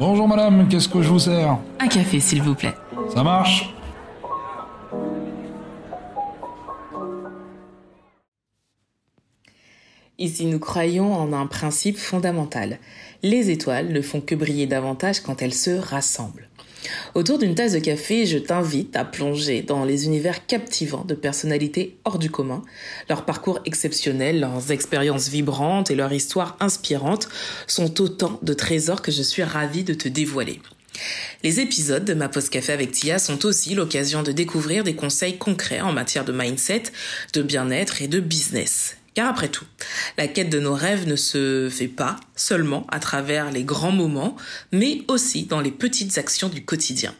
Bonjour madame, qu'est-ce que je vous sers Un café, s'il vous plaît. Ça marche Ici, nous croyons en un principe fondamental. Les étoiles ne font que briller davantage quand elles se rassemblent. Autour d'une tasse de café, je t'invite à plonger dans les univers captivants de personnalités hors du commun. Leur parcours exceptionnel, leurs expériences vibrantes et leur histoire inspirante sont autant de trésors que je suis ravie de te dévoiler. Les épisodes de ma pause café avec Tia sont aussi l'occasion de découvrir des conseils concrets en matière de mindset, de bien-être et de business. Car après tout, la quête de nos rêves ne se fait pas seulement à travers les grands moments, mais aussi dans les petites actions du quotidien.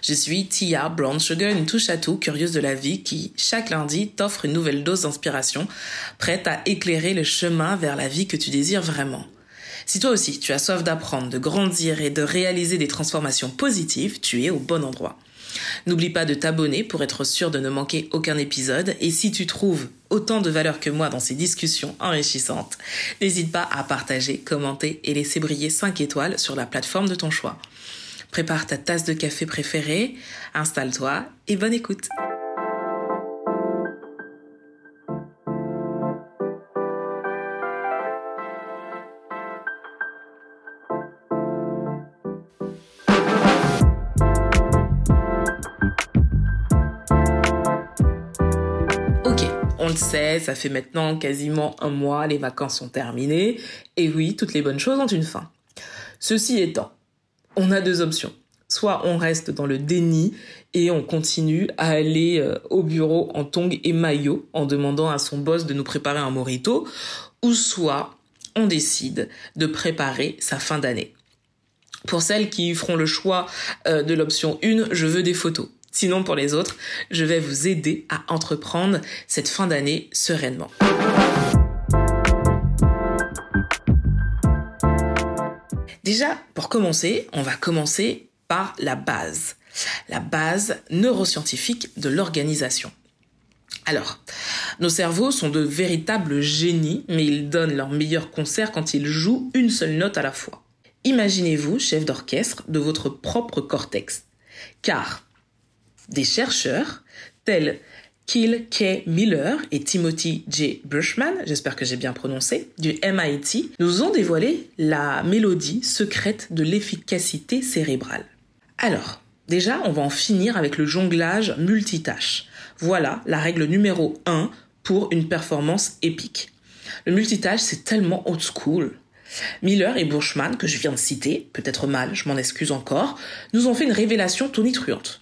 Je suis Tia Brown Sugar, une touche à tout curieuse de la vie qui, chaque lundi, t'offre une nouvelle dose d'inspiration, prête à éclairer le chemin vers la vie que tu désires vraiment. Si toi aussi tu as soif d'apprendre, de grandir et de réaliser des transformations positives, tu es au bon endroit. N'oublie pas de t'abonner pour être sûr de ne manquer aucun épisode et si tu trouves autant de valeur que moi dans ces discussions enrichissantes, n'hésite pas à partager, commenter et laisser briller 5 étoiles sur la plateforme de ton choix. Prépare ta tasse de café préférée, installe-toi et bonne écoute. Le sait, ça fait maintenant quasiment un mois, les vacances sont terminées, et oui, toutes les bonnes choses ont une fin. Ceci étant, on a deux options. Soit on reste dans le déni et on continue à aller euh, au bureau en tongs et maillot en demandant à son boss de nous préparer un morito, ou soit on décide de préparer sa fin d'année. Pour celles qui feront le choix euh, de l'option 1, je veux des photos. Sinon, pour les autres, je vais vous aider à entreprendre cette fin d'année sereinement. Déjà, pour commencer, on va commencer par la base. La base neuroscientifique de l'organisation. Alors, nos cerveaux sont de véritables génies, mais ils donnent leur meilleur concert quand ils jouent une seule note à la fois. Imaginez-vous chef d'orchestre de votre propre cortex. Car des chercheurs tels Kill K. Miller et Timothy J. Brushman, j'espère que j'ai bien prononcé, du MIT, nous ont dévoilé la mélodie secrète de l'efficacité cérébrale. Alors, déjà, on va en finir avec le jonglage multitâche. Voilà la règle numéro 1 pour une performance épique. Le multitâche, c'est tellement old school. Miller et Bushman, que je viens de citer, peut-être mal, je m'en excuse encore, nous ont fait une révélation tonitruante.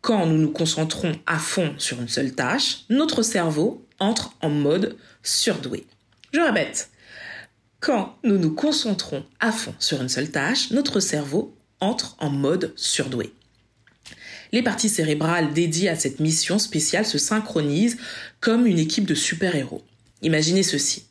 Quand nous nous concentrons à fond sur une seule tâche, notre cerveau entre en mode surdoué. Je répète, quand nous nous concentrons à fond sur une seule tâche, notre cerveau entre en mode surdoué. Les parties cérébrales dédiées à cette mission spéciale se synchronisent comme une équipe de super-héros. Imaginez ceci.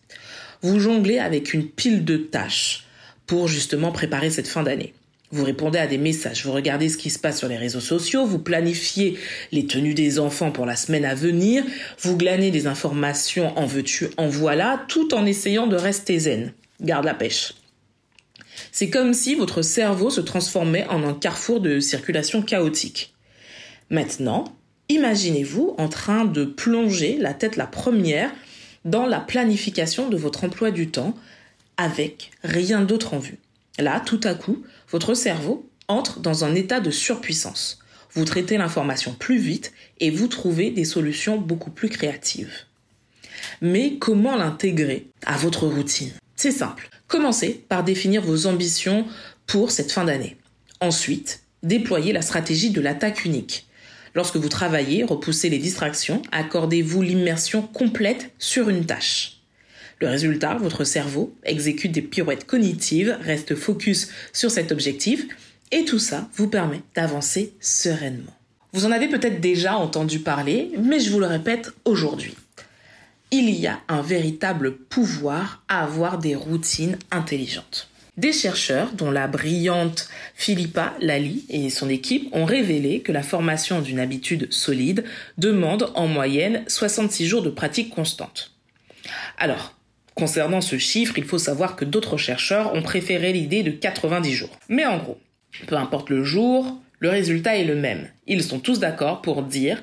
Vous jonglez avec une pile de tâches pour justement préparer cette fin d'année. Vous répondez à des messages, vous regardez ce qui se passe sur les réseaux sociaux, vous planifiez les tenues des enfants pour la semaine à venir, vous glanez des informations en veux-tu, en voilà, tout en essayant de rester zen. Garde la pêche. C'est comme si votre cerveau se transformait en un carrefour de circulation chaotique. Maintenant, imaginez-vous en train de plonger la tête la première dans la planification de votre emploi du temps avec rien d'autre en vue. Là, tout à coup, votre cerveau entre dans un état de surpuissance. Vous traitez l'information plus vite et vous trouvez des solutions beaucoup plus créatives. Mais comment l'intégrer à votre routine? C'est simple. Commencez par définir vos ambitions pour cette fin d'année. Ensuite, déployez la stratégie de l'attaque unique. Lorsque vous travaillez, repoussez les distractions, accordez-vous l'immersion complète sur une tâche. Le résultat, votre cerveau exécute des pirouettes cognitives, reste focus sur cet objectif, et tout ça vous permet d'avancer sereinement. Vous en avez peut-être déjà entendu parler, mais je vous le répète aujourd'hui. Il y a un véritable pouvoir à avoir des routines intelligentes. Des chercheurs, dont la brillante Philippa Lally et son équipe, ont révélé que la formation d'une habitude solide demande en moyenne 66 jours de pratique constante. Alors, Concernant ce chiffre, il faut savoir que d'autres chercheurs ont préféré l'idée de 90 jours. Mais en gros, peu importe le jour, le résultat est le même. Ils sont tous d'accord pour dire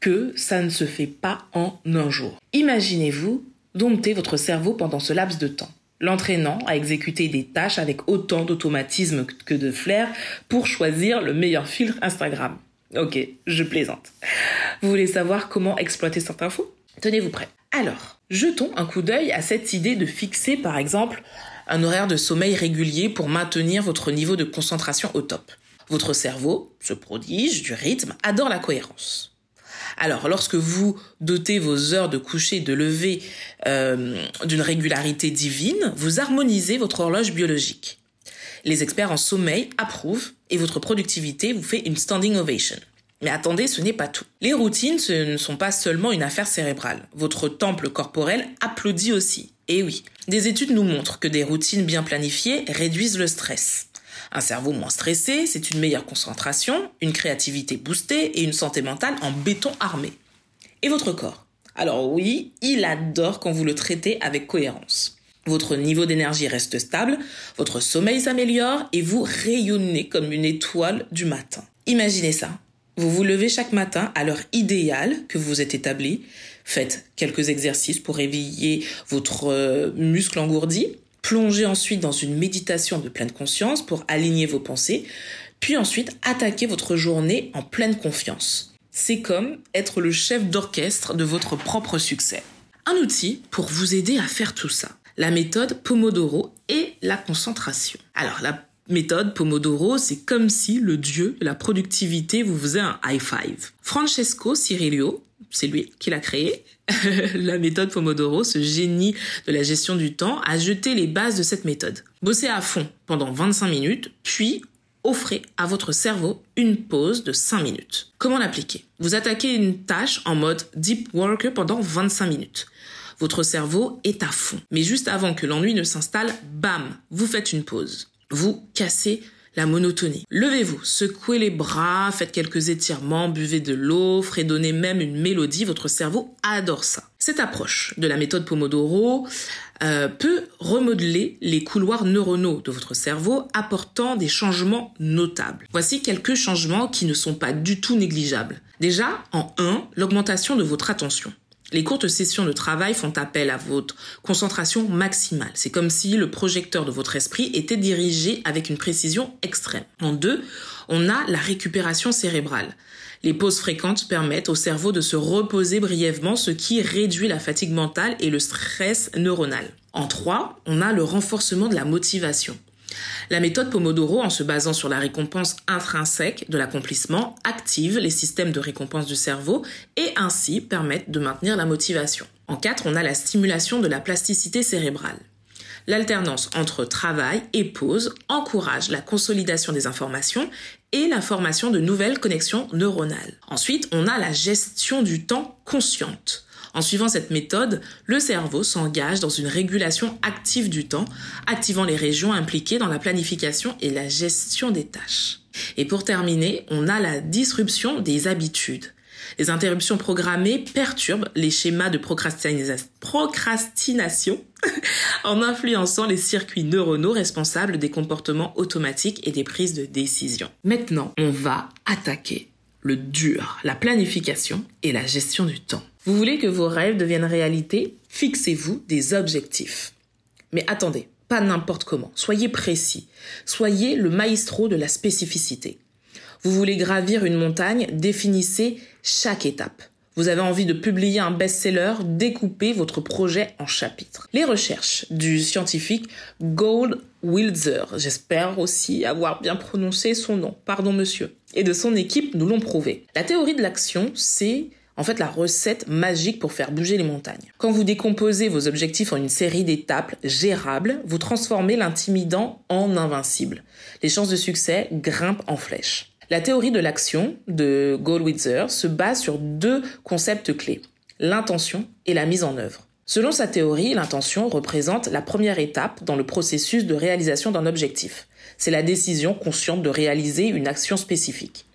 que ça ne se fait pas en un jour. Imaginez-vous dompter votre cerveau pendant ce laps de temps, l'entraînant à exécuter des tâches avec autant d'automatisme que de flair pour choisir le meilleur filtre Instagram. Ok, je plaisante. Vous voulez savoir comment exploiter cette info? Tenez-vous prêt. Alors, jetons un coup d'œil à cette idée de fixer par exemple un horaire de sommeil régulier pour maintenir votre niveau de concentration au top. Votre cerveau, ce prodige du rythme, adore la cohérence. Alors, lorsque vous dotez vos heures de coucher et de lever euh, d'une régularité divine, vous harmonisez votre horloge biologique. Les experts en sommeil approuvent et votre productivité vous fait une standing ovation. Mais attendez, ce n'est pas tout. Les routines, ce ne sont pas seulement une affaire cérébrale. Votre temple corporel applaudit aussi. Et oui, des études nous montrent que des routines bien planifiées réduisent le stress. Un cerveau moins stressé, c'est une meilleure concentration, une créativité boostée et une santé mentale en béton armé. Et votre corps? Alors oui, il adore quand vous le traitez avec cohérence. Votre niveau d'énergie reste stable, votre sommeil s'améliore et vous rayonnez comme une étoile du matin. Imaginez ça. Vous vous levez chaque matin à l'heure idéale que vous êtes établi, faites quelques exercices pour réveiller votre euh, muscle engourdi, Plongez ensuite dans une méditation de pleine conscience pour aligner vos pensées, puis ensuite attaquez votre journée en pleine confiance. C'est comme être le chef d'orchestre de votre propre succès. Un outil pour vous aider à faire tout ça. La méthode Pomodoro et la concentration. Alors la méthode Pomodoro, c'est comme si le dieu de la productivité vous faisait un high five. Francesco Cirillo, c'est lui qui l'a créé, la méthode Pomodoro, ce génie de la gestion du temps, a jeté les bases de cette méthode. Bossez à fond pendant 25 minutes, puis offrez à votre cerveau une pause de 5 minutes. Comment l'appliquer? Vous attaquez une tâche en mode deep work pendant 25 minutes. Votre cerveau est à fond. Mais juste avant que l'ennui ne s'installe, bam, vous faites une pause. Vous cassez la monotonie. Levez-vous, secouez les bras, faites quelques étirements, buvez de l'eau, fredonnez même une mélodie, votre cerveau adore ça. Cette approche de la méthode Pomodoro euh, peut remodeler les couloirs neuronaux de votre cerveau, apportant des changements notables. Voici quelques changements qui ne sont pas du tout négligeables. Déjà, en 1, l'augmentation de votre attention. Les courtes sessions de travail font appel à votre concentration maximale. C'est comme si le projecteur de votre esprit était dirigé avec une précision extrême. En deux, on a la récupération cérébrale. Les pauses fréquentes permettent au cerveau de se reposer brièvement, ce qui réduit la fatigue mentale et le stress neuronal. En trois, on a le renforcement de la motivation. La méthode Pomodoro, en se basant sur la récompense intrinsèque de l'accomplissement, active les systèmes de récompense du cerveau et ainsi permettent de maintenir la motivation. En 4, on a la stimulation de la plasticité cérébrale. L'alternance entre travail et pause encourage la consolidation des informations et la formation de nouvelles connexions neuronales. Ensuite, on a la gestion du temps consciente. En suivant cette méthode, le cerveau s'engage dans une régulation active du temps, activant les régions impliquées dans la planification et la gestion des tâches. Et pour terminer, on a la disruption des habitudes. Les interruptions programmées perturbent les schémas de procrastination en influençant les circuits neuronaux responsables des comportements automatiques et des prises de décision. Maintenant, on va attaquer le dur, la planification et la gestion du temps. Vous voulez que vos rêves deviennent réalité? Fixez-vous des objectifs. Mais attendez, pas n'importe comment. Soyez précis. Soyez le maestro de la spécificité. Vous voulez gravir une montagne? Définissez chaque étape. Vous avez envie de publier un best-seller? Découpez votre projet en chapitres. Les recherches du scientifique Gold Wilder, j'espère aussi avoir bien prononcé son nom, pardon monsieur, et de son équipe nous l'ont prouvé. La théorie de l'action, c'est en fait la recette magique pour faire bouger les montagnes. Quand vous décomposez vos objectifs en une série d'étapes gérables, vous transformez l'intimidant en invincible. Les chances de succès grimpent en flèche. La théorie de l'action de Goldwitzer se base sur deux concepts clés, l'intention et la mise en œuvre. Selon sa théorie, l'intention représente la première étape dans le processus de réalisation d'un objectif. C'est la décision consciente de réaliser une action spécifique.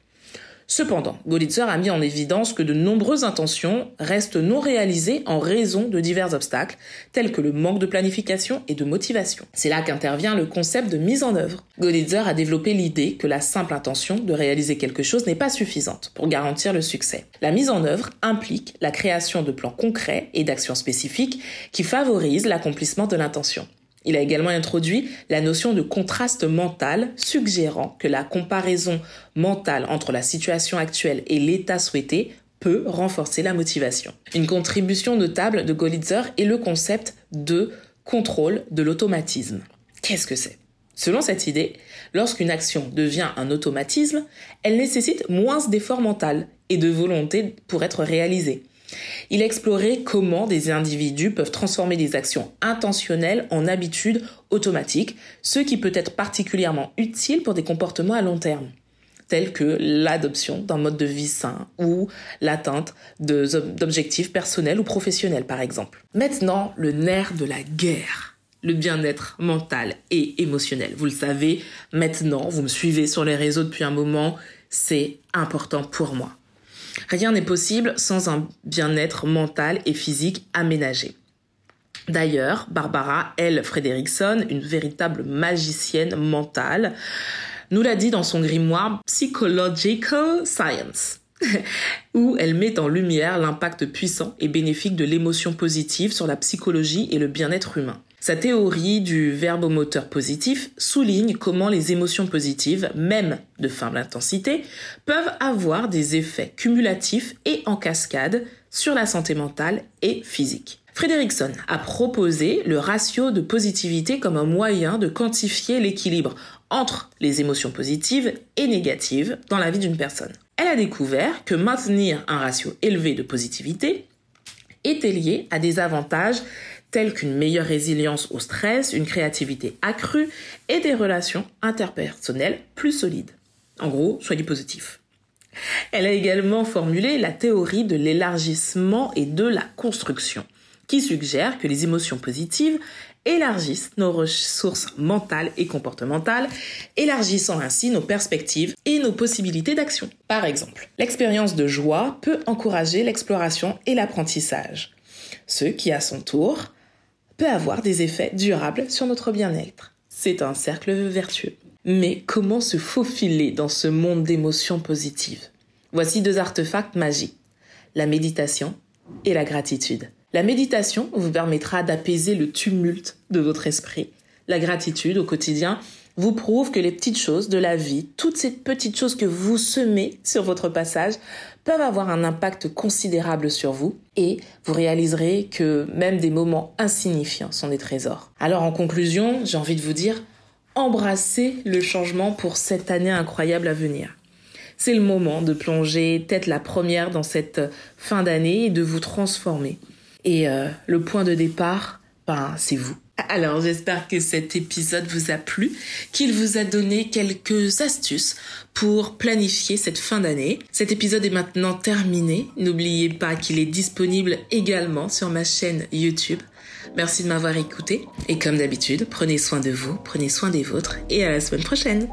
Cependant, Golitzer a mis en évidence que de nombreuses intentions restent non réalisées en raison de divers obstacles, tels que le manque de planification et de motivation. C'est là qu'intervient le concept de mise en œuvre. Golitzer a développé l'idée que la simple intention de réaliser quelque chose n'est pas suffisante pour garantir le succès. La mise en œuvre implique la création de plans concrets et d'actions spécifiques qui favorisent l'accomplissement de l'intention. Il a également introduit la notion de contraste mental, suggérant que la comparaison mentale entre la situation actuelle et l'état souhaité peut renforcer la motivation. Une contribution notable de Golitzer est le concept de contrôle de l'automatisme. Qu'est-ce que c'est? Selon cette idée, lorsqu'une action devient un automatisme, elle nécessite moins d'efforts mental et de volonté pour être réalisée. Il a exploré comment des individus peuvent transformer des actions intentionnelles en habitudes automatiques, ce qui peut être particulièrement utile pour des comportements à long terme tels que l'adoption d'un mode de vie sain ou l'atteinte d'objectifs personnels ou professionnels par exemple. Maintenant, le nerf de la guerre le bien-être mental et émotionnel. Vous le savez, maintenant, vous me suivez sur les réseaux depuis un moment, c'est important pour moi. Rien n'est possible sans un bien-être mental et physique aménagé. D'ailleurs, Barbara L. Frederickson, une véritable magicienne mentale, nous l'a dit dans son grimoire Psychological Science, où elle met en lumière l'impact puissant et bénéfique de l'émotion positive sur la psychologie et le bien-être humain. Sa théorie du verbomoteur positif souligne comment les émotions positives, même de faible intensité, peuvent avoir des effets cumulatifs et en cascade sur la santé mentale et physique. Frederickson a proposé le ratio de positivité comme un moyen de quantifier l'équilibre entre les émotions positives et négatives dans la vie d'une personne. Elle a découvert que maintenir un ratio élevé de positivité était lié à des avantages tels qu'une meilleure résilience au stress, une créativité accrue et des relations interpersonnelles plus solides. En gros, soyez positif. Elle a également formulé la théorie de l'élargissement et de la construction, qui suggère que les émotions positives élargissent nos ressources mentales et comportementales, élargissant ainsi nos perspectives et nos possibilités d'action. Par exemple, l'expérience de joie peut encourager l'exploration et l'apprentissage, ce qui, à son tour, avoir des effets durables sur notre bien-être. C'est un cercle vertueux. Mais comment se faufiler dans ce monde d'émotions positives? Voici deux artefacts magiques, la méditation et la gratitude. La méditation vous permettra d'apaiser le tumulte de votre esprit. La gratitude au quotidien vous prouve que les petites choses de la vie, toutes ces petites choses que vous semez sur votre passage, peuvent avoir un impact considérable sur vous et vous réaliserez que même des moments insignifiants sont des trésors. Alors en conclusion, j'ai envie de vous dire, embrassez le changement pour cette année incroyable à venir. C'est le moment de plonger tête la première dans cette fin d'année et de vous transformer. Et euh, le point de départ, ben, c'est vous. Alors j'espère que cet épisode vous a plu, qu'il vous a donné quelques astuces pour planifier cette fin d'année. Cet épisode est maintenant terminé. N'oubliez pas qu'il est disponible également sur ma chaîne YouTube. Merci de m'avoir écouté et comme d'habitude, prenez soin de vous, prenez soin des vôtres et à la semaine prochaine.